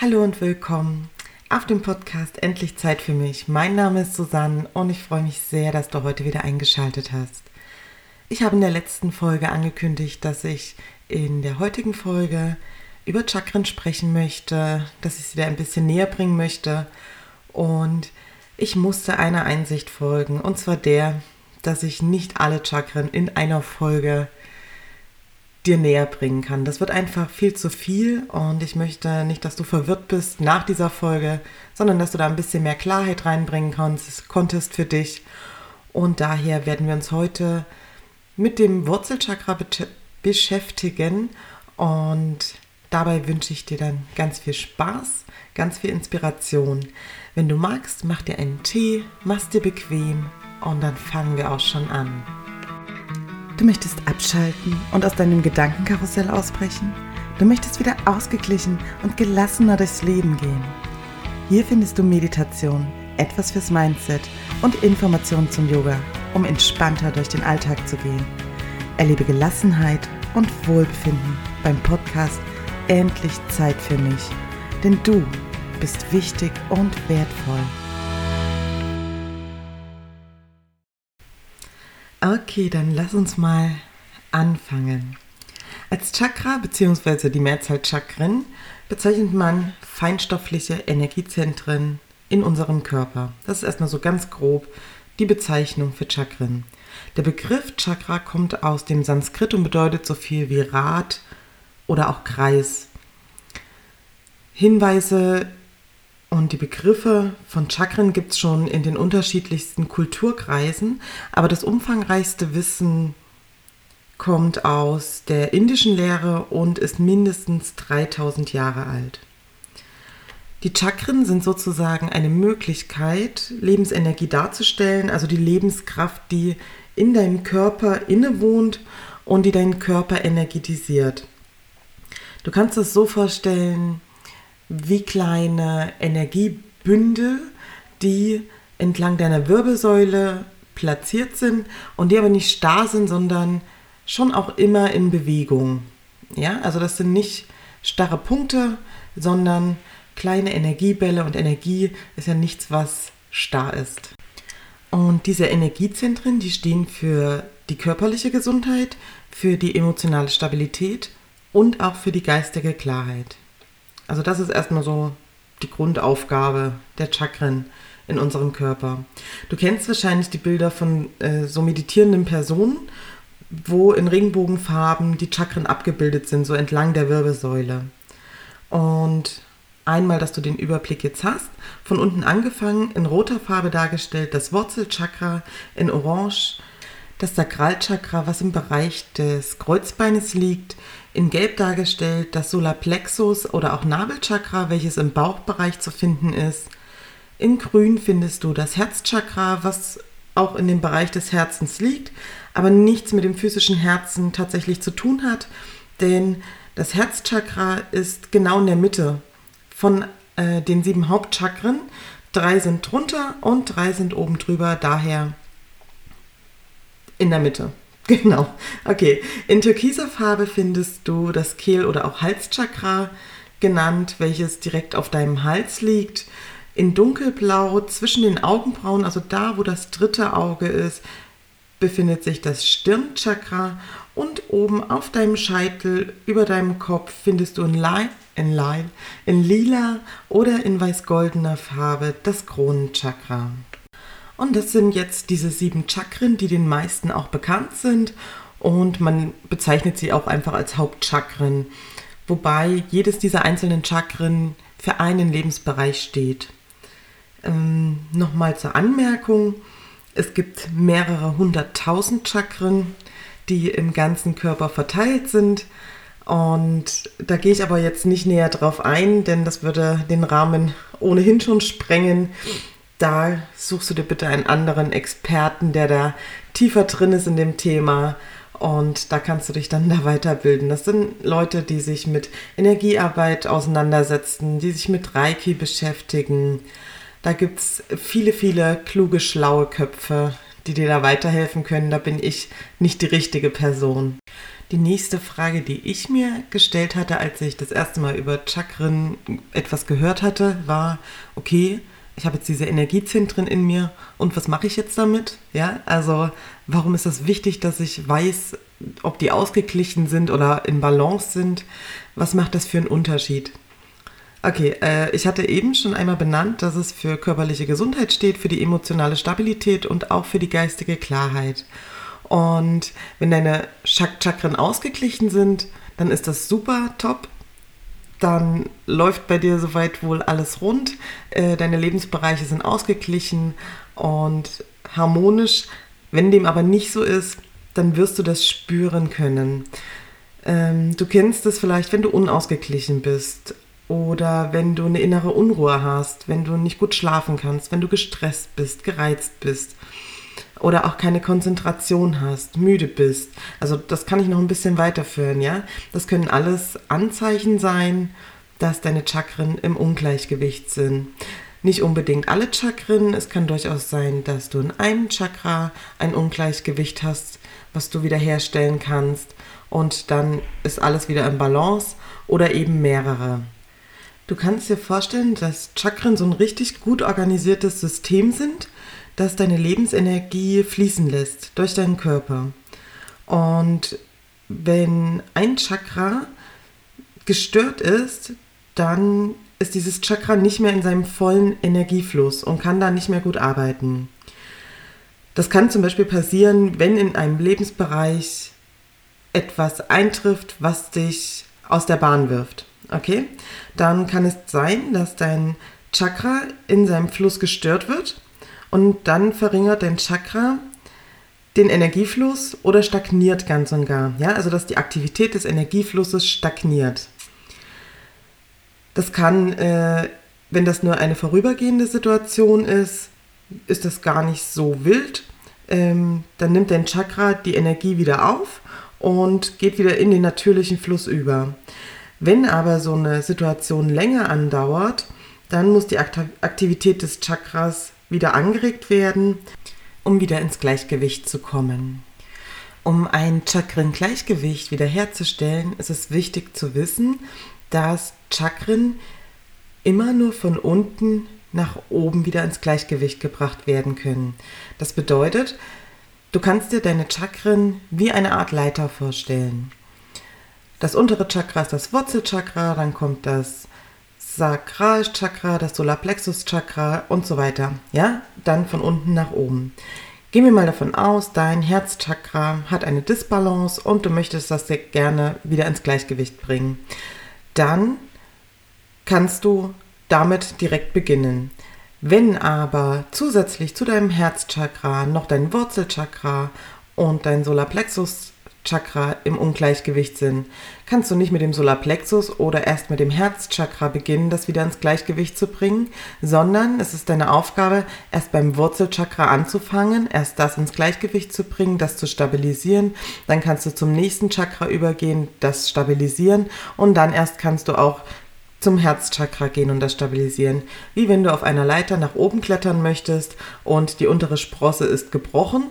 Hallo und willkommen auf dem Podcast Endlich Zeit für mich. Mein Name ist Susanne und ich freue mich sehr, dass du heute wieder eingeschaltet hast. Ich habe in der letzten Folge angekündigt, dass ich in der heutigen Folge über Chakren sprechen möchte, dass ich sie dir ein bisschen näher bringen möchte und ich musste einer Einsicht folgen und zwar der, dass ich nicht alle Chakren in einer Folge dir näher bringen kann. Das wird einfach viel zu viel und ich möchte nicht, dass du verwirrt bist nach dieser Folge, sondern dass du da ein bisschen mehr Klarheit reinbringen kannst, konntest für dich. Und daher werden wir uns heute mit dem Wurzelchakra be beschäftigen und dabei wünsche ich dir dann ganz viel Spaß, ganz viel Inspiration. Wenn du magst, mach dir einen Tee, mach's dir bequem und dann fangen wir auch schon an. Du möchtest abschalten und aus deinem Gedankenkarussell ausbrechen? Du möchtest wieder ausgeglichen und gelassener durchs Leben gehen? Hier findest du Meditation, etwas fürs Mindset und Informationen zum Yoga, um entspannter durch den Alltag zu gehen. Erlebe Gelassenheit und Wohlbefinden beim Podcast Endlich Zeit für mich. Denn du bist wichtig und wertvoll. Okay, dann lass uns mal anfangen. Als Chakra bzw. die Mehrzahl Chakren bezeichnet man feinstoffliche Energiezentren in unserem Körper. Das ist erstmal so ganz grob die Bezeichnung für Chakren. Der Begriff Chakra kommt aus dem Sanskrit und bedeutet so viel wie Rad oder auch Kreis. Hinweise und die Begriffe von Chakren gibt es schon in den unterschiedlichsten Kulturkreisen, aber das umfangreichste Wissen kommt aus der indischen Lehre und ist mindestens 3000 Jahre alt. Die Chakren sind sozusagen eine Möglichkeit, Lebensenergie darzustellen, also die Lebenskraft, die in deinem Körper innewohnt und die deinen Körper energetisiert. Du kannst es so vorstellen, wie kleine Energiebündel, die entlang deiner Wirbelsäule platziert sind und die aber nicht starr sind, sondern schon auch immer in Bewegung. Ja, also das sind nicht starre Punkte, sondern kleine Energiebälle und Energie ist ja nichts, was starr ist. Und diese Energiezentren, die stehen für die körperliche Gesundheit, für die emotionale Stabilität und auch für die geistige Klarheit. Also das ist erstmal so die Grundaufgabe der Chakren in unserem Körper. Du kennst wahrscheinlich die Bilder von äh, so meditierenden Personen, wo in Regenbogenfarben die Chakren abgebildet sind, so entlang der Wirbelsäule. Und einmal, dass du den Überblick jetzt hast, von unten angefangen, in roter Farbe dargestellt, das Wurzelchakra, in Orange, das Sakralchakra, was im Bereich des Kreuzbeines liegt, in Gelb dargestellt das Solarplexus oder auch Nabelchakra, welches im Bauchbereich zu finden ist. In Grün findest du das Herzchakra, was auch in dem Bereich des Herzens liegt, aber nichts mit dem physischen Herzen tatsächlich zu tun hat, denn das Herzchakra ist genau in der Mitte von äh, den sieben Hauptchakren. Drei sind drunter und drei sind oben drüber, daher in der Mitte. Genau. Okay. In türkiser Farbe findest du das Kehl- oder auch Halschakra genannt, welches direkt auf deinem Hals liegt. In dunkelblau zwischen den Augenbrauen, also da, wo das dritte Auge ist, befindet sich das Stirnchakra und oben auf deinem Scheitel über deinem Kopf findest du in, Li in, Li in lila oder in weiß-goldener Farbe das Kronenchakra. Und das sind jetzt diese sieben Chakren, die den meisten auch bekannt sind. Und man bezeichnet sie auch einfach als Hauptchakren. Wobei jedes dieser einzelnen Chakren für einen Lebensbereich steht. Ähm, Nochmal zur Anmerkung. Es gibt mehrere hunderttausend Chakren, die im ganzen Körper verteilt sind. Und da gehe ich aber jetzt nicht näher drauf ein, denn das würde den Rahmen ohnehin schon sprengen da suchst du dir bitte einen anderen Experten, der da tiefer drin ist in dem Thema. Und da kannst du dich dann da weiterbilden. Das sind Leute, die sich mit Energiearbeit auseinandersetzen, die sich mit Reiki beschäftigen. Da gibt es viele, viele kluge, schlaue Köpfe, die dir da weiterhelfen können. Da bin ich nicht die richtige Person. Die nächste Frage, die ich mir gestellt hatte, als ich das erste Mal über Chakren etwas gehört hatte, war, okay, ich habe jetzt diese Energiezentren in mir und was mache ich jetzt damit? Ja, also warum ist das wichtig, dass ich weiß, ob die ausgeglichen sind oder in Balance sind? Was macht das für einen Unterschied? Okay, äh, ich hatte eben schon einmal benannt, dass es für körperliche Gesundheit steht, für die emotionale Stabilität und auch für die geistige Klarheit. Und wenn deine Chakren ausgeglichen sind, dann ist das super top. Dann läuft bei dir soweit wohl alles rund. Äh, deine Lebensbereiche sind ausgeglichen und harmonisch. Wenn dem aber nicht so ist, dann wirst du das spüren können. Ähm, du kennst es vielleicht, wenn du unausgeglichen bist oder wenn du eine innere Unruhe hast, wenn du nicht gut schlafen kannst, wenn du gestresst bist, gereizt bist oder auch keine Konzentration hast, müde bist. Also das kann ich noch ein bisschen weiterführen, ja. Das können alles Anzeichen sein, dass deine Chakren im Ungleichgewicht sind. Nicht unbedingt alle Chakren. Es kann durchaus sein, dass du in einem Chakra ein Ungleichgewicht hast, was du wiederherstellen kannst. Und dann ist alles wieder im Balance oder eben mehrere. Du kannst dir vorstellen, dass Chakren so ein richtig gut organisiertes System sind, das deine Lebensenergie fließen lässt durch deinen Körper. Und wenn ein Chakra gestört ist, dann ist dieses Chakra nicht mehr in seinem vollen Energiefluss und kann da nicht mehr gut arbeiten. Das kann zum Beispiel passieren, wenn in einem Lebensbereich etwas eintrifft, was dich aus der Bahn wirft. Okay? Dann kann es sein, dass dein Chakra in seinem Fluss gestört wird und dann verringert dein Chakra den Energiefluss oder stagniert ganz und gar. Ja, also dass die Aktivität des Energieflusses stagniert. Das kann, äh, wenn das nur eine vorübergehende Situation ist, ist das gar nicht so wild. Ähm, dann nimmt dein Chakra die Energie wieder auf und geht wieder in den natürlichen Fluss über. Wenn aber so eine Situation länger andauert, dann muss die Aktivität des Chakras wieder angeregt werden, um wieder ins Gleichgewicht zu kommen. Um ein Chakren-Gleichgewicht wiederherzustellen, ist es wichtig zu wissen, dass Chakren immer nur von unten nach oben wieder ins Gleichgewicht gebracht werden können. Das bedeutet, du kannst dir deine Chakren wie eine Art Leiter vorstellen. Das untere Chakra ist das Wurzelchakra, dann kommt das Sakralchakra, das Solarplexuschakra und so weiter. Ja, dann von unten nach oben. Gehen wir mal davon aus, dein Herzchakra hat eine Disbalance und du möchtest das gerne wieder ins Gleichgewicht bringen. Dann kannst du damit direkt beginnen. Wenn aber zusätzlich zu deinem Herzchakra noch dein Wurzelchakra und dein Solarplexus Chakra im Ungleichgewicht sind, kannst du nicht mit dem Solarplexus oder erst mit dem Herzchakra beginnen, das wieder ins Gleichgewicht zu bringen, sondern es ist deine Aufgabe, erst beim Wurzelchakra anzufangen, erst das ins Gleichgewicht zu bringen, das zu stabilisieren, dann kannst du zum nächsten Chakra übergehen, das stabilisieren und dann erst kannst du auch zum Herzchakra gehen und das stabilisieren. Wie wenn du auf einer Leiter nach oben klettern möchtest und die untere Sprosse ist gebrochen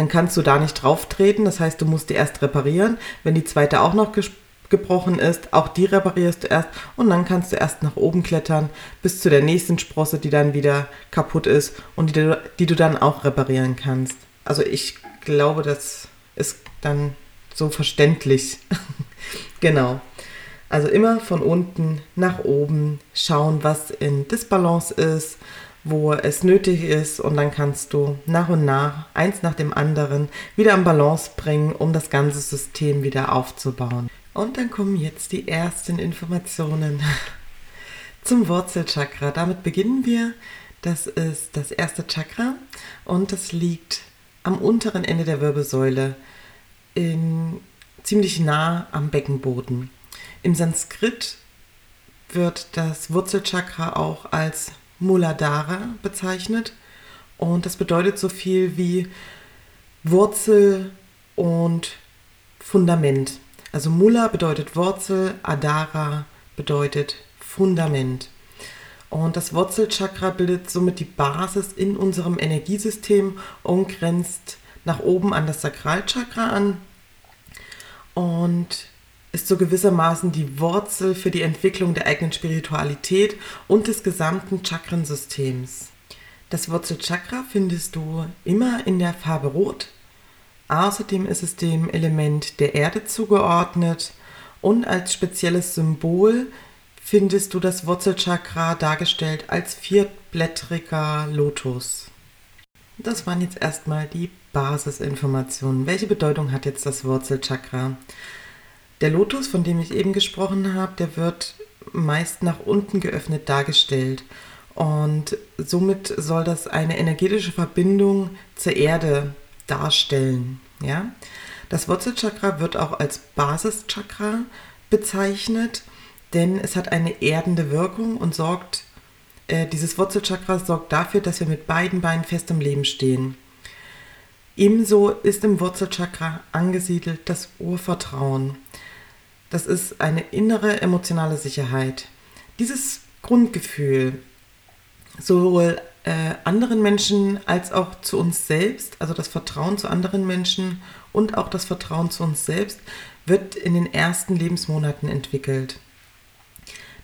dann kannst du da nicht drauf treten. Das heißt, du musst die erst reparieren. Wenn die zweite auch noch gebrochen ist, auch die reparierst du erst und dann kannst du erst nach oben klettern bis zu der nächsten Sprosse, die dann wieder kaputt ist und die, die du dann auch reparieren kannst. Also ich glaube, das ist dann so verständlich. genau. Also immer von unten nach oben schauen, was in Disbalance ist wo es nötig ist und dann kannst du nach und nach eins nach dem anderen wieder in Balance bringen, um das ganze System wieder aufzubauen. Und dann kommen jetzt die ersten Informationen zum Wurzelchakra. Damit beginnen wir. Das ist das erste Chakra und das liegt am unteren Ende der Wirbelsäule, in, ziemlich nah am Beckenboden. Im Sanskrit wird das Wurzelchakra auch als Muladhara bezeichnet. Und das bedeutet so viel wie Wurzel und Fundament. Also Mula bedeutet Wurzel, Adara bedeutet Fundament. Und das Wurzelchakra bildet somit die Basis in unserem Energiesystem und grenzt nach oben an das Sakralchakra an und ist so gewissermaßen die Wurzel für die Entwicklung der eigenen Spiritualität und des gesamten Chakrensystems. Das Wurzelchakra findest du immer in der Farbe Rot. Außerdem ist es dem Element der Erde zugeordnet und als spezielles Symbol findest du das Wurzelchakra dargestellt als vierblättriger Lotus. Das waren jetzt erstmal die Basisinformationen. Welche Bedeutung hat jetzt das Wurzelchakra? Der Lotus, von dem ich eben gesprochen habe, der wird meist nach unten geöffnet dargestellt. Und somit soll das eine energetische Verbindung zur Erde darstellen. Ja? Das Wurzelchakra wird auch als Basischakra bezeichnet, denn es hat eine erdende Wirkung und sorgt, äh, dieses Wurzelchakra sorgt dafür, dass wir mit beiden Beinen fest im Leben stehen. Ebenso ist im Wurzelchakra angesiedelt das Urvertrauen. Das ist eine innere emotionale Sicherheit. Dieses Grundgefühl, sowohl äh, anderen Menschen als auch zu uns selbst, also das Vertrauen zu anderen Menschen und auch das Vertrauen zu uns selbst, wird in den ersten Lebensmonaten entwickelt.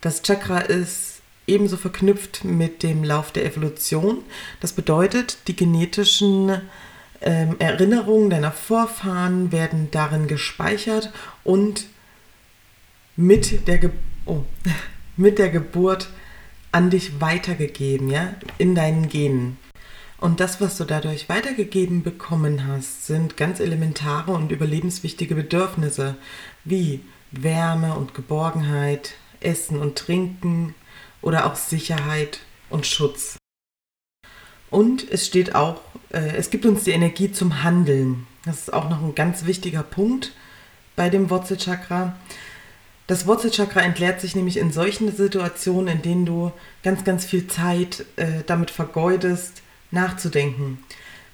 Das Chakra ist ebenso verknüpft mit dem Lauf der Evolution. Das bedeutet, die genetischen ähm, Erinnerungen deiner Vorfahren werden darin gespeichert und mit der, Ge oh, mit der Geburt an dich weitergegeben, ja, in deinen Genen. Und das, was du dadurch weitergegeben bekommen hast, sind ganz elementare und überlebenswichtige Bedürfnisse wie Wärme und Geborgenheit, Essen und Trinken oder auch Sicherheit und Schutz. Und es steht auch, äh, es gibt uns die Energie zum Handeln. Das ist auch noch ein ganz wichtiger Punkt bei dem Wurzelchakra. Das Wurzelchakra entleert sich nämlich in solchen Situationen, in denen du ganz, ganz viel Zeit äh, damit vergeudest, nachzudenken.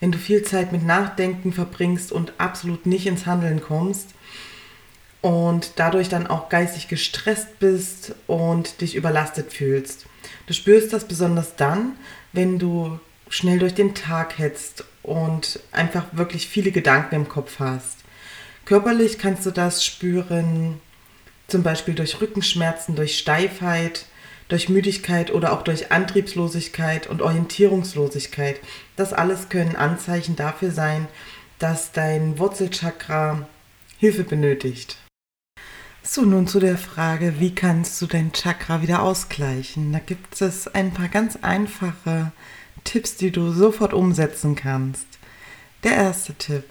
Wenn du viel Zeit mit Nachdenken verbringst und absolut nicht ins Handeln kommst und dadurch dann auch geistig gestresst bist und dich überlastet fühlst. Du spürst das besonders dann, wenn du schnell durch den Tag hetzt und einfach wirklich viele Gedanken im Kopf hast. Körperlich kannst du das spüren, zum Beispiel durch Rückenschmerzen, durch Steifheit, durch Müdigkeit oder auch durch Antriebslosigkeit und Orientierungslosigkeit. Das alles können Anzeichen dafür sein, dass dein Wurzelchakra Hilfe benötigt. So, nun zu der Frage, wie kannst du dein Chakra wieder ausgleichen? Da gibt es ein paar ganz einfache Tipps, die du sofort umsetzen kannst. Der erste Tipp.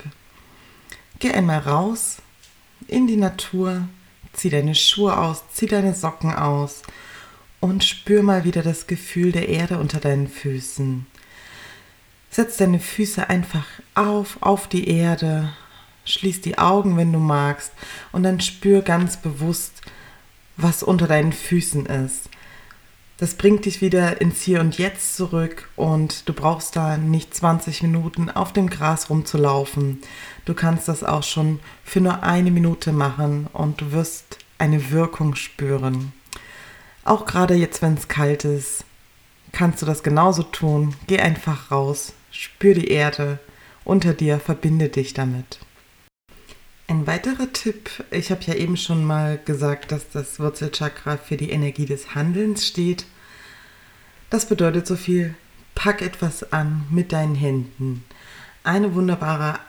Geh einmal raus in die Natur, zieh deine Schuhe aus, zieh deine Socken aus und spür mal wieder das Gefühl der Erde unter deinen Füßen. Setz deine Füße einfach auf, auf die Erde, schließ die Augen, wenn du magst, und dann spür ganz bewusst, was unter deinen Füßen ist. Das bringt dich wieder ins Hier und Jetzt zurück und du brauchst da nicht 20 Minuten auf dem Gras rumzulaufen. Du kannst das auch schon für nur eine Minute machen und du wirst eine Wirkung spüren. Auch gerade jetzt, wenn es kalt ist, kannst du das genauso tun. Geh einfach raus, spür die Erde unter dir, verbinde dich damit. Ein weiterer Tipp, ich habe ja eben schon mal gesagt, dass das Wurzelchakra für die Energie des Handelns steht. Das bedeutet so viel, pack etwas an mit deinen Händen. Eine wunderbare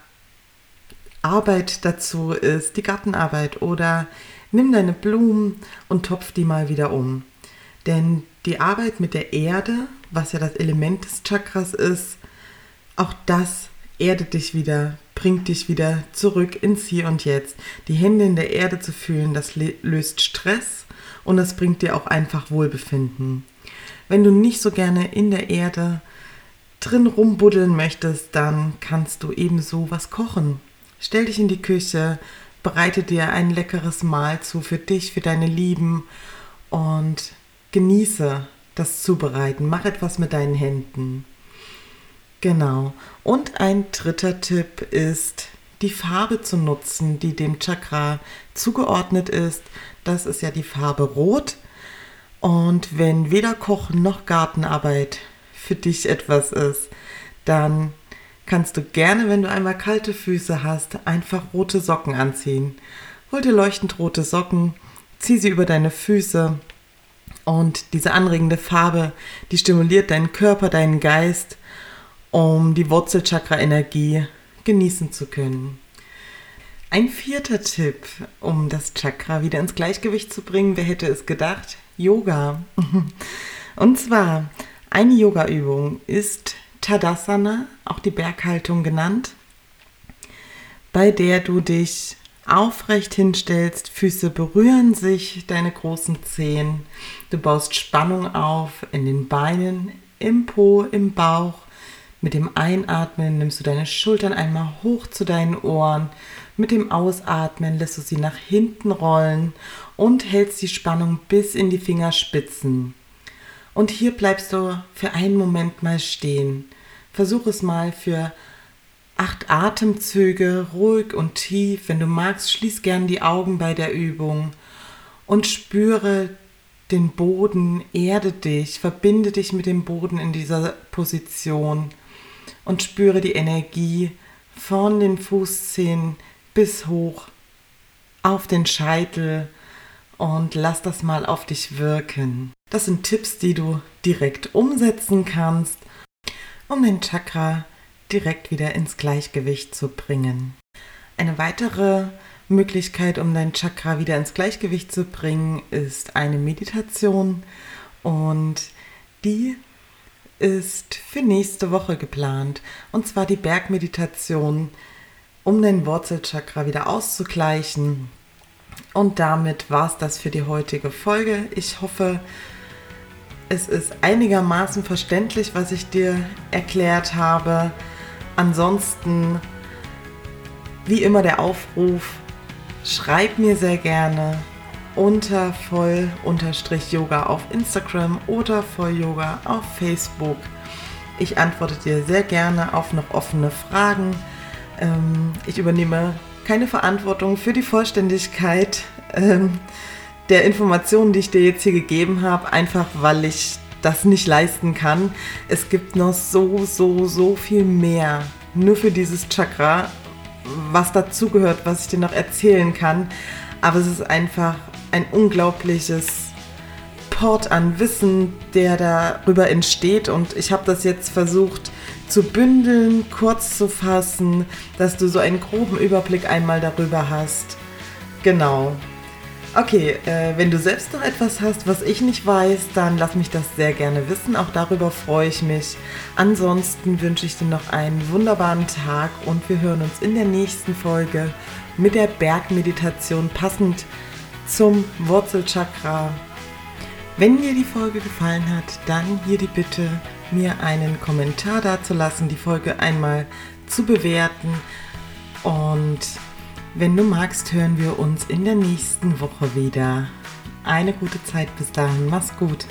Arbeit dazu ist die Gartenarbeit oder nimm deine Blumen und topf die mal wieder um. Denn die Arbeit mit der Erde, was ja das Element des Chakras ist, auch das erdet dich wieder, bringt dich wieder zurück ins Hier und Jetzt. Die Hände in der Erde zu fühlen, das löst Stress und das bringt dir auch einfach Wohlbefinden. Wenn du nicht so gerne in der Erde drin rumbuddeln möchtest, dann kannst du ebenso was kochen. Stell dich in die Küche, bereite dir ein leckeres Mahl zu für dich, für deine Lieben und genieße das Zubereiten. Mach etwas mit deinen Händen. Genau. Und ein dritter Tipp ist, die Farbe zu nutzen, die dem Chakra zugeordnet ist. Das ist ja die Farbe Rot. Und wenn weder Kochen noch Gartenarbeit für dich etwas ist, dann kannst du gerne, wenn du einmal kalte Füße hast, einfach rote Socken anziehen. Hol dir leuchtend rote Socken, zieh sie über deine Füße und diese anregende Farbe, die stimuliert deinen Körper, deinen Geist, um die Wurzelchakra-Energie genießen zu können. Ein vierter Tipp, um das Chakra wieder ins Gleichgewicht zu bringen, wer hätte es gedacht? Yoga. Und zwar, eine Yoga-Übung ist Tadasana, auch die Berghaltung genannt, bei der du dich aufrecht hinstellst, Füße berühren sich, deine großen Zehen. Du baust Spannung auf in den Beinen, im Po, im Bauch. Mit dem Einatmen nimmst du deine Schultern einmal hoch zu deinen Ohren. Mit dem Ausatmen lässt du sie nach hinten rollen und hältst die Spannung bis in die Fingerspitzen. Und hier bleibst du für einen Moment mal stehen. Versuch es mal für acht Atemzüge, ruhig und tief. Wenn du magst, schließ gern die Augen bei der Übung und spüre den Boden, erde dich, verbinde dich mit dem Boden in dieser Position und spüre die Energie von den Fußzehen bis hoch auf den Scheitel und lass das mal auf dich wirken. Das sind Tipps, die du direkt umsetzen kannst, um den Chakra direkt wieder ins Gleichgewicht zu bringen. Eine weitere Möglichkeit, um dein Chakra wieder ins Gleichgewicht zu bringen, ist eine Meditation und die ist für nächste Woche geplant und zwar die Bergmeditation, um dein Wurzelchakra wieder auszugleichen. Und damit war es das für die heutige Folge. Ich hoffe, es ist einigermaßen verständlich, was ich dir erklärt habe. Ansonsten, wie immer der Aufruf, schreib mir sehr gerne unter voll-yoga auf Instagram oder voll-yoga auf Facebook. Ich antworte dir sehr gerne auf noch offene Fragen. Ähm, ich übernehme keine Verantwortung für die Vollständigkeit ähm, der Informationen, die ich dir jetzt hier gegeben habe, einfach weil ich das nicht leisten kann. Es gibt noch so, so, so viel mehr nur für dieses Chakra, was dazugehört, was ich dir noch erzählen kann. Aber es ist einfach ein unglaubliches Port an Wissen, der darüber entsteht. Und ich habe das jetzt versucht zu bündeln, kurz zu fassen, dass du so einen groben Überblick einmal darüber hast. Genau. Okay, äh, wenn du selbst noch etwas hast, was ich nicht weiß, dann lass mich das sehr gerne wissen. Auch darüber freue ich mich. Ansonsten wünsche ich dir noch einen wunderbaren Tag und wir hören uns in der nächsten Folge mit der Bergmeditation passend zum Wurzelchakra. Wenn dir die Folge gefallen hat, dann hier die Bitte, mir einen Kommentar dazulassen, die Folge einmal zu bewerten und wenn du magst, hören wir uns in der nächsten Woche wieder. Eine gute Zeit bis dahin. Mach's gut.